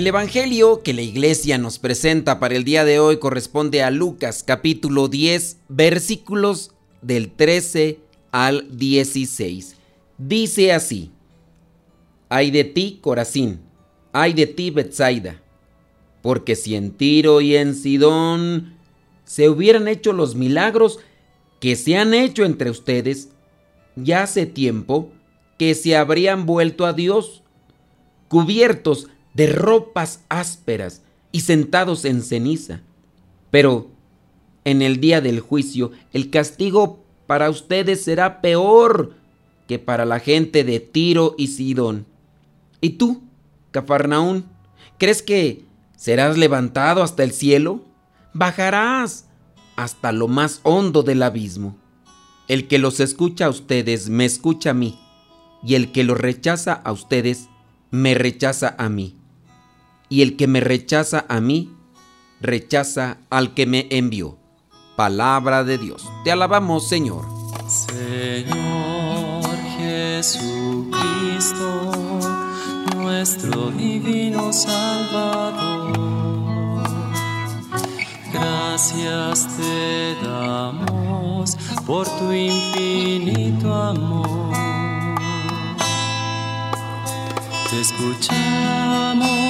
El Evangelio que la iglesia nos presenta para el día de hoy corresponde a Lucas capítulo 10 versículos del 13 al 16. Dice así, Ay de ti, Corazín, ay de ti, Betsaida, porque si en Tiro y en Sidón se hubieran hecho los milagros que se han hecho entre ustedes, ya hace tiempo que se habrían vuelto a Dios, cubiertos de ropas ásperas y sentados en ceniza. Pero en el día del juicio el castigo para ustedes será peor que para la gente de Tiro y Sidón. ¿Y tú, Cafarnaún, crees que serás levantado hasta el cielo? Bajarás hasta lo más hondo del abismo. El que los escucha a ustedes me escucha a mí, y el que los rechaza a ustedes me rechaza a mí y el que me rechaza a mí, rechaza al que me envió. Palabra de Dios. Te alabamos, Señor. Señor Jesucristo, nuestro divino Salvador. Gracias te damos por tu infinito amor. Te escuchamos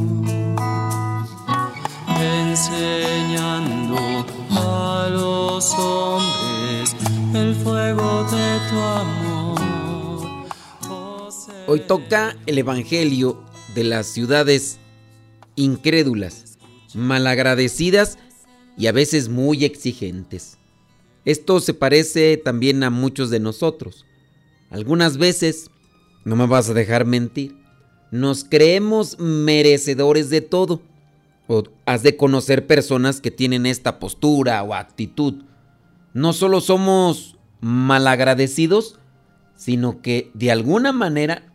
enseñando a los hombres el fuego de tu amor. Oh, Hoy toca el Evangelio de las ciudades incrédulas, malagradecidas y a veces muy exigentes. Esto se parece también a muchos de nosotros. Algunas veces, no me vas a dejar mentir, nos creemos merecedores de todo has de conocer personas que tienen esta postura o actitud. No solo somos malagradecidos, sino que de alguna manera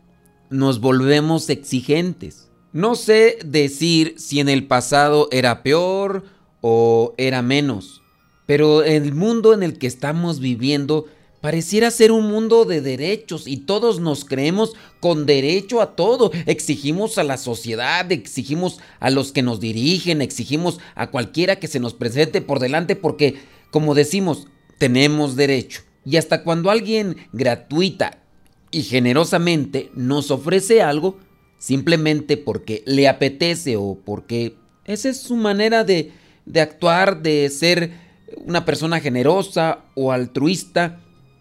nos volvemos exigentes. No sé decir si en el pasado era peor o era menos, pero el mundo en el que estamos viviendo Pareciera ser un mundo de derechos y todos nos creemos con derecho a todo. Exigimos a la sociedad, exigimos a los que nos dirigen, exigimos a cualquiera que se nos presente por delante porque, como decimos, tenemos derecho. Y hasta cuando alguien gratuita y generosamente nos ofrece algo, simplemente porque le apetece o porque esa es su manera de, de actuar, de ser una persona generosa o altruista,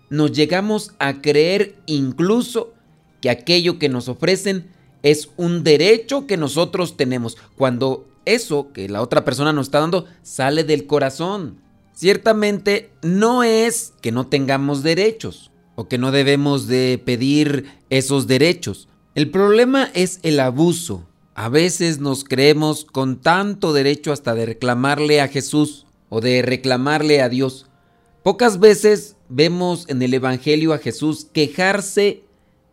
nos llegamos a creer incluso que aquello que nos ofrecen es un derecho que nosotros tenemos, cuando eso que la otra persona nos está dando sale del corazón. Ciertamente no es que no tengamos derechos o que no debemos de pedir esos derechos. El problema es el abuso. A veces nos creemos con tanto derecho hasta de reclamarle a Jesús o de reclamarle a Dios. Pocas veces vemos en el Evangelio a Jesús quejarse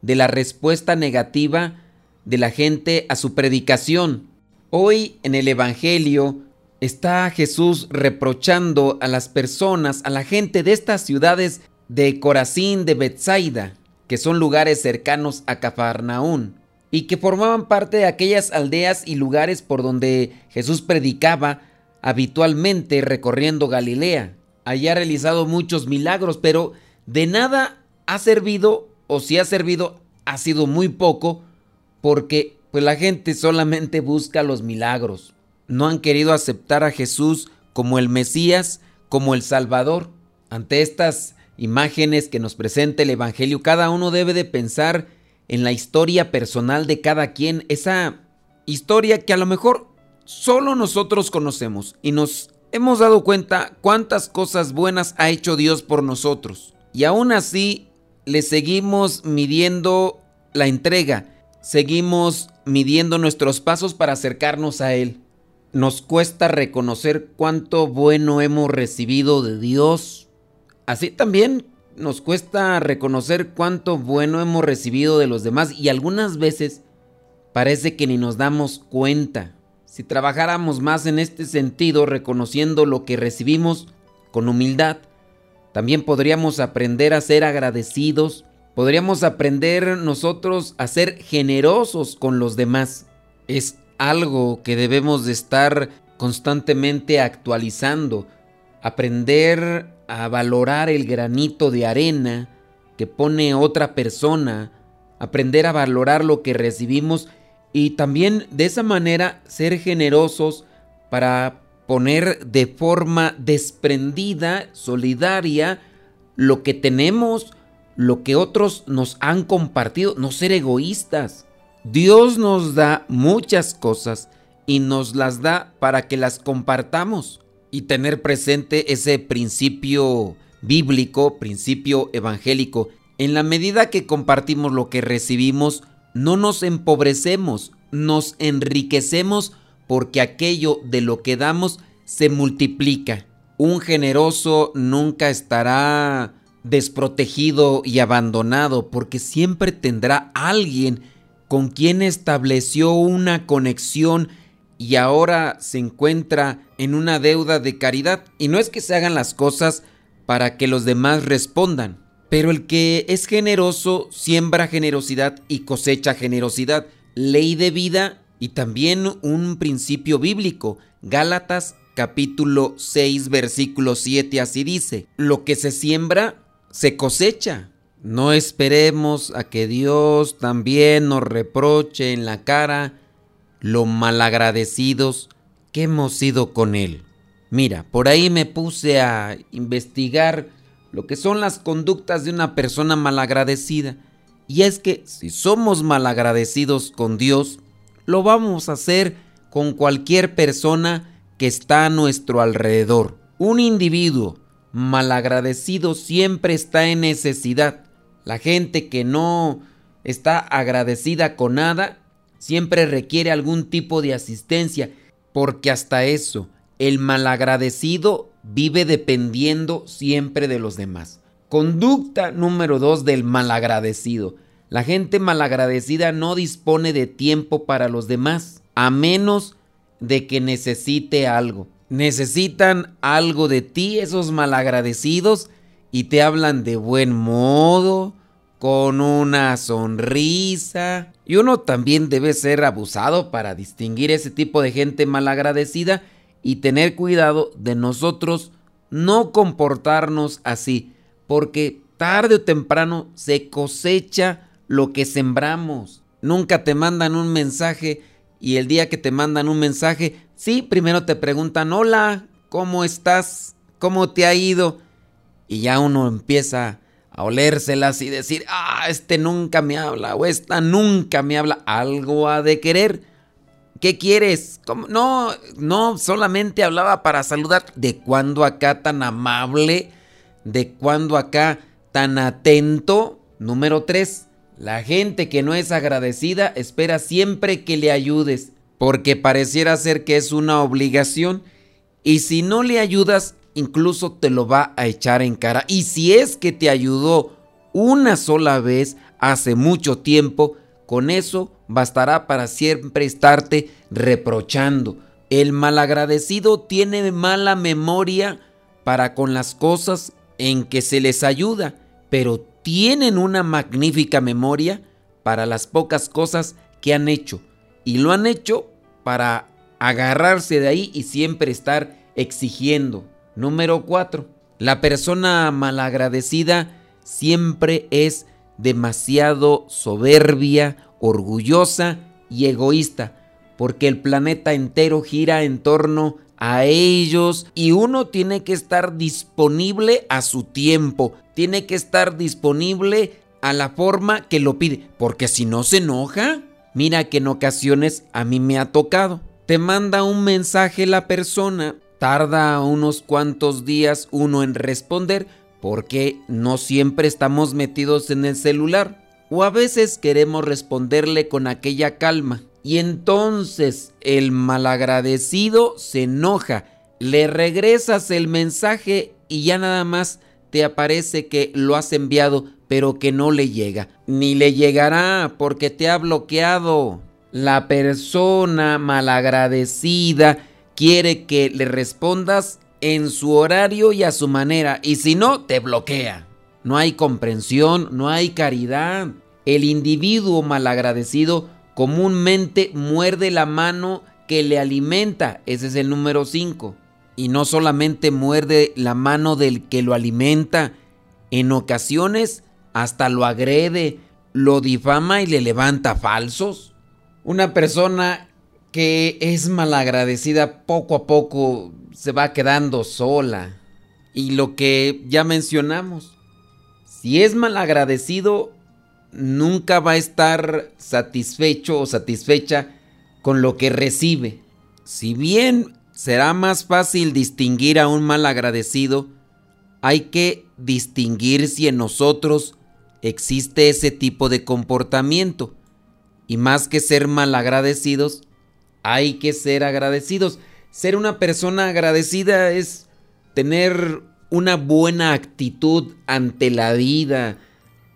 de la respuesta negativa de la gente a su predicación. Hoy en el Evangelio está Jesús reprochando a las personas, a la gente de estas ciudades de Corazín, de Bethsaida, que son lugares cercanos a Cafarnaún y que formaban parte de aquellas aldeas y lugares por donde Jesús predicaba habitualmente recorriendo Galilea haya realizado muchos milagros, pero de nada ha servido, o si ha servido, ha sido muy poco, porque pues la gente solamente busca los milagros. No han querido aceptar a Jesús como el Mesías, como el Salvador. Ante estas imágenes que nos presenta el Evangelio, cada uno debe de pensar en la historia personal de cada quien, esa historia que a lo mejor solo nosotros conocemos y nos hemos dado cuenta cuántas cosas buenas ha hecho Dios por nosotros. Y aún así le seguimos midiendo la entrega, seguimos midiendo nuestros pasos para acercarnos a Él. Nos cuesta reconocer cuánto bueno hemos recibido de Dios. Así también nos cuesta reconocer cuánto bueno hemos recibido de los demás y algunas veces parece que ni nos damos cuenta. Si trabajáramos más en este sentido, reconociendo lo que recibimos con humildad, también podríamos aprender a ser agradecidos, podríamos aprender nosotros a ser generosos con los demás. Es algo que debemos de estar constantemente actualizando, aprender a valorar el granito de arena que pone otra persona, aprender a valorar lo que recibimos y también de esa manera ser generosos para poner de forma desprendida, solidaria, lo que tenemos, lo que otros nos han compartido, no ser egoístas. Dios nos da muchas cosas y nos las da para que las compartamos y tener presente ese principio bíblico, principio evangélico. En la medida que compartimos lo que recibimos, no nos empobrecemos, nos enriquecemos porque aquello de lo que damos se multiplica. Un generoso nunca estará desprotegido y abandonado porque siempre tendrá alguien con quien estableció una conexión y ahora se encuentra en una deuda de caridad. Y no es que se hagan las cosas para que los demás respondan, pero el que es generoso siembra generosidad y cosecha generosidad. Ley de vida y también un principio bíblico. Gálatas capítulo 6 versículo 7 así dice, lo que se siembra se cosecha. No esperemos a que Dios también nos reproche en la cara lo malagradecidos que hemos sido con Él. Mira, por ahí me puse a investigar lo que son las conductas de una persona malagradecida. Y es que si somos malagradecidos con Dios, lo vamos a hacer con cualquier persona que está a nuestro alrededor. Un individuo malagradecido siempre está en necesidad. La gente que no está agradecida con nada siempre requiere algún tipo de asistencia, porque hasta eso, el malagradecido vive dependiendo siempre de los demás. Conducta número dos del malagradecido. La gente malagradecida no dispone de tiempo para los demás, a menos de que necesite algo. Necesitan algo de ti esos malagradecidos y te hablan de buen modo, con una sonrisa. Y uno también debe ser abusado para distinguir ese tipo de gente malagradecida y tener cuidado de nosotros no comportarnos así, porque tarde o temprano se cosecha lo que sembramos. Nunca te mandan un mensaje y el día que te mandan un mensaje, sí, primero te preguntan, hola, ¿cómo estás? ¿Cómo te ha ido? Y ya uno empieza a olérselas y decir, ah, este nunca me habla o esta nunca me habla. Algo ha de querer. ¿Qué quieres? No, no, solamente hablaba para saludar. ¿De cuándo acá tan amable? ¿De cuándo acá tan atento? Número 3. La gente que no es agradecida espera siempre que le ayudes, porque pareciera ser que es una obligación. Y si no le ayudas, incluso te lo va a echar en cara. Y si es que te ayudó una sola vez hace mucho tiempo, con eso bastará para siempre estarte reprochando. El malagradecido tiene mala memoria para con las cosas en que se les ayuda, pero tienen una magnífica memoria para las pocas cosas que han hecho. Y lo han hecho para agarrarse de ahí y siempre estar exigiendo. Número 4. La persona malagradecida siempre es demasiado soberbia, orgullosa y egoísta, porque el planeta entero gira en torno a ellos y uno tiene que estar disponible a su tiempo, tiene que estar disponible a la forma que lo pide, porque si no se enoja, mira que en ocasiones a mí me ha tocado. Te manda un mensaje la persona, tarda unos cuantos días uno en responder, porque no siempre estamos metidos en el celular. O a veces queremos responderle con aquella calma. Y entonces el malagradecido se enoja, le regresas el mensaje y ya nada más te aparece que lo has enviado, pero que no le llega. Ni le llegará porque te ha bloqueado. La persona malagradecida quiere que le respondas en su horario y a su manera, y si no, te bloquea. No hay comprensión, no hay caridad. El individuo malagradecido comúnmente muerde la mano que le alimenta, ese es el número 5. Y no solamente muerde la mano del que lo alimenta, en ocasiones hasta lo agrede, lo difama y le levanta falsos. Una persona que es malagradecida poco a poco se va quedando sola. Y lo que ya mencionamos, si es malagradecido, nunca va a estar satisfecho o satisfecha con lo que recibe. Si bien será más fácil distinguir a un malagradecido, hay que distinguir si en nosotros existe ese tipo de comportamiento. Y más que ser malagradecidos, hay que ser agradecidos. Ser una persona agradecida es tener una buena actitud ante la vida,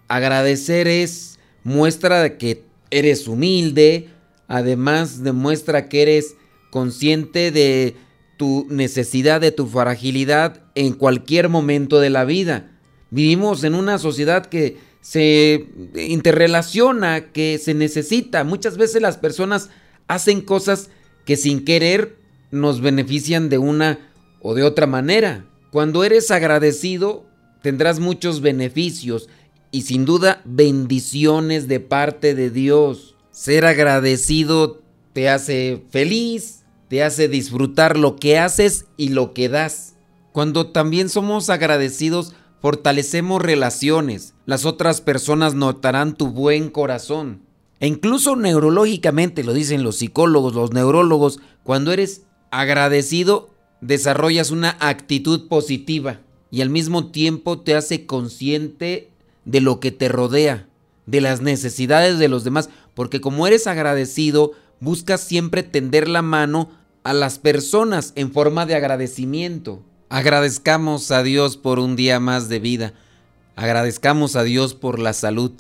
Agradecer es muestra de que eres humilde, además demuestra que eres consciente de tu necesidad, de tu fragilidad en cualquier momento de la vida. Vivimos en una sociedad que se interrelaciona, que se necesita. Muchas veces las personas hacen cosas que sin querer nos benefician de una o de otra manera. Cuando eres agradecido, tendrás muchos beneficios y sin duda bendiciones de parte de Dios. Ser agradecido te hace feliz, te hace disfrutar lo que haces y lo que das. Cuando también somos agradecidos, fortalecemos relaciones. Las otras personas notarán tu buen corazón. E incluso neurológicamente, lo dicen los psicólogos, los neurólogos, cuando eres agradecido, desarrollas una actitud positiva y al mismo tiempo te hace consciente de lo que te rodea, de las necesidades de los demás, porque como eres agradecido, buscas siempre tender la mano a las personas en forma de agradecimiento. Agradezcamos a Dios por un día más de vida. Agradezcamos a Dios por la salud.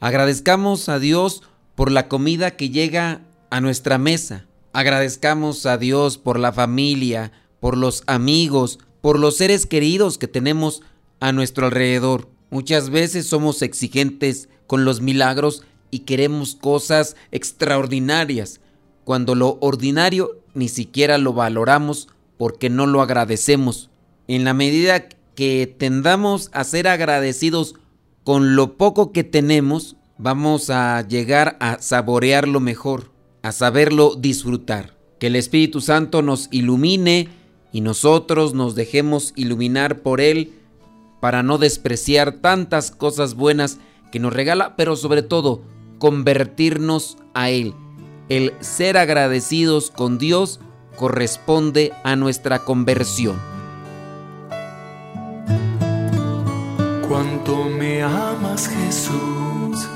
Agradezcamos a Dios por la comida que llega a nuestra mesa. Agradezcamos a Dios por la familia, por los amigos, por los seres queridos que tenemos a nuestro alrededor. Muchas veces somos exigentes con los milagros y queremos cosas extraordinarias, cuando lo ordinario ni siquiera lo valoramos porque no lo agradecemos. En la medida que tendamos a ser agradecidos con lo poco que tenemos, vamos a llegar a saborearlo mejor, a saberlo disfrutar. Que el Espíritu Santo nos ilumine y nosotros nos dejemos iluminar por Él para no despreciar tantas cosas buenas que nos regala, pero sobre todo convertirnos a Él. El ser agradecidos con Dios corresponde a nuestra conversión. Cuánto me amas Jesús,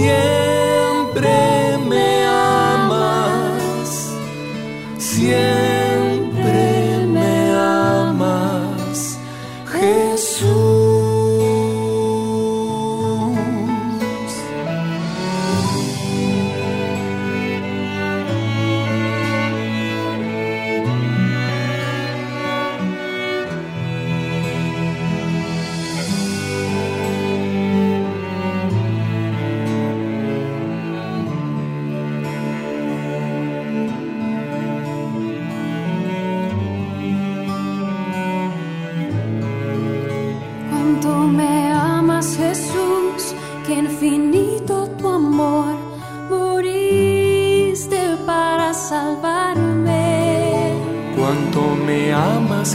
siempre me amas. Siempre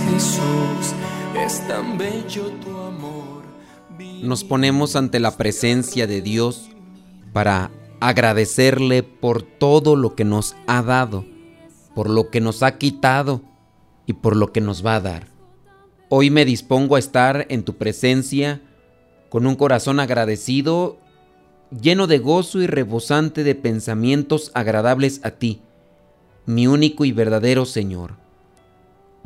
Jesús, es tan bello tu amor. Nos ponemos ante la presencia de Dios para agradecerle por todo lo que nos ha dado, por lo que nos ha quitado y por lo que nos va a dar. Hoy me dispongo a estar en tu presencia con un corazón agradecido, lleno de gozo y rebosante de pensamientos agradables a ti, mi único y verdadero Señor.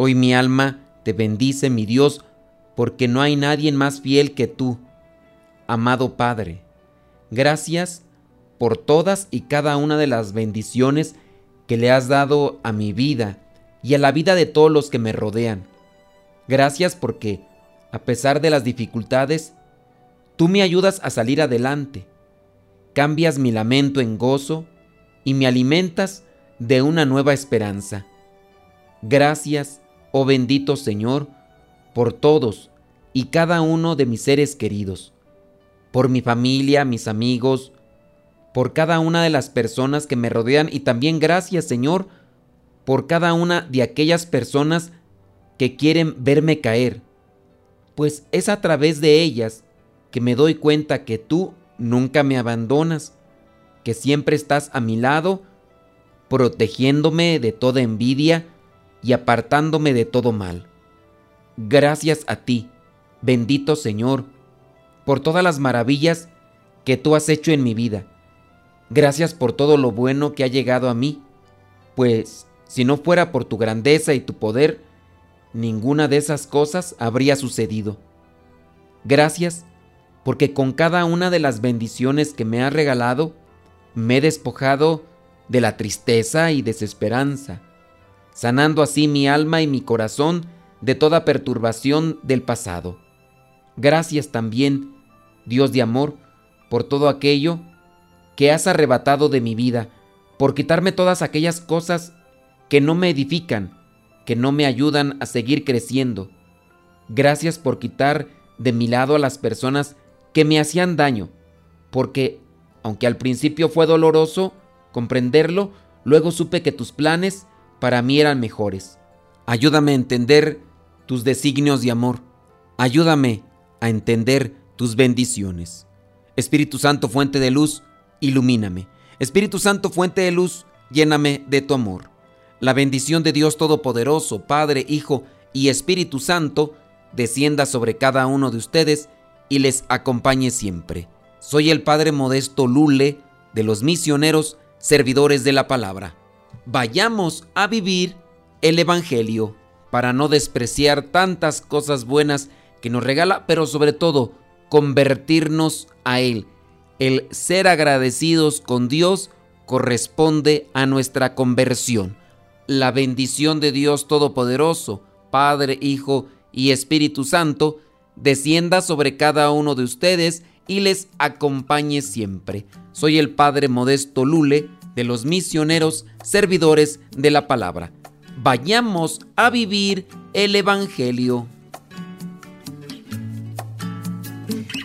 Hoy mi alma te bendice, mi Dios, porque no hay nadie más fiel que tú, amado Padre. Gracias por todas y cada una de las bendiciones que le has dado a mi vida y a la vida de todos los que me rodean. Gracias porque, a pesar de las dificultades, tú me ayudas a salir adelante. Cambias mi lamento en gozo y me alimentas de una nueva esperanza. Gracias, oh bendito Señor, por todos y cada uno de mis seres queridos, por mi familia, mis amigos, por cada una de las personas que me rodean y también gracias, Señor, por cada una de aquellas personas que quieren verme caer, pues es a través de ellas que me doy cuenta que tú nunca me abandonas, que siempre estás a mi lado, protegiéndome de toda envidia y apartándome de todo mal. Gracias a ti, bendito Señor, por todas las maravillas que tú has hecho en mi vida. Gracias por todo lo bueno que ha llegado a mí, pues si no fuera por tu grandeza y tu poder, ninguna de esas cosas habría sucedido. Gracias porque con cada una de las bendiciones que me has regalado, me he despojado de la tristeza y desesperanza, sanando así mi alma y mi corazón de toda perturbación del pasado. Gracias también, Dios de amor, por todo aquello que has arrebatado de mi vida, por quitarme todas aquellas cosas que no me edifican, que no me ayudan a seguir creciendo. Gracias por quitar de mi lado a las personas que me hacían daño, porque, aunque al principio fue doloroso comprenderlo, luego supe que tus planes para mí eran mejores. Ayúdame a entender tus designios de amor. Ayúdame a entender tus bendiciones. Espíritu Santo, fuente de luz, ilumíname. Espíritu Santo, fuente de luz, lléname de tu amor. La bendición de Dios Todopoderoso, Padre, Hijo y Espíritu Santo, descienda sobre cada uno de ustedes y les acompañe siempre. Soy el Padre Modesto Lule de los misioneros servidores de la palabra. Vayamos a vivir el Evangelio para no despreciar tantas cosas buenas que nos regala, pero sobre todo convertirnos a Él. El ser agradecidos con Dios corresponde a nuestra conversión la bendición de Dios Todopoderoso, Padre, Hijo y Espíritu Santo, descienda sobre cada uno de ustedes y les acompañe siempre. Soy el Padre Modesto Lule de los misioneros servidores de la palabra. Vayamos a vivir el Evangelio.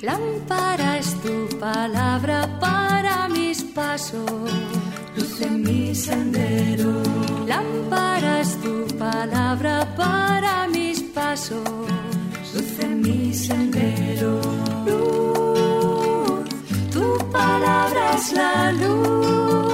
Lámpara es tu palabra para mis pasos luz en mi sendero. Lámpara es tu palabra para mis pasos, luz en mi sendero. Luz, tu palabra es la luz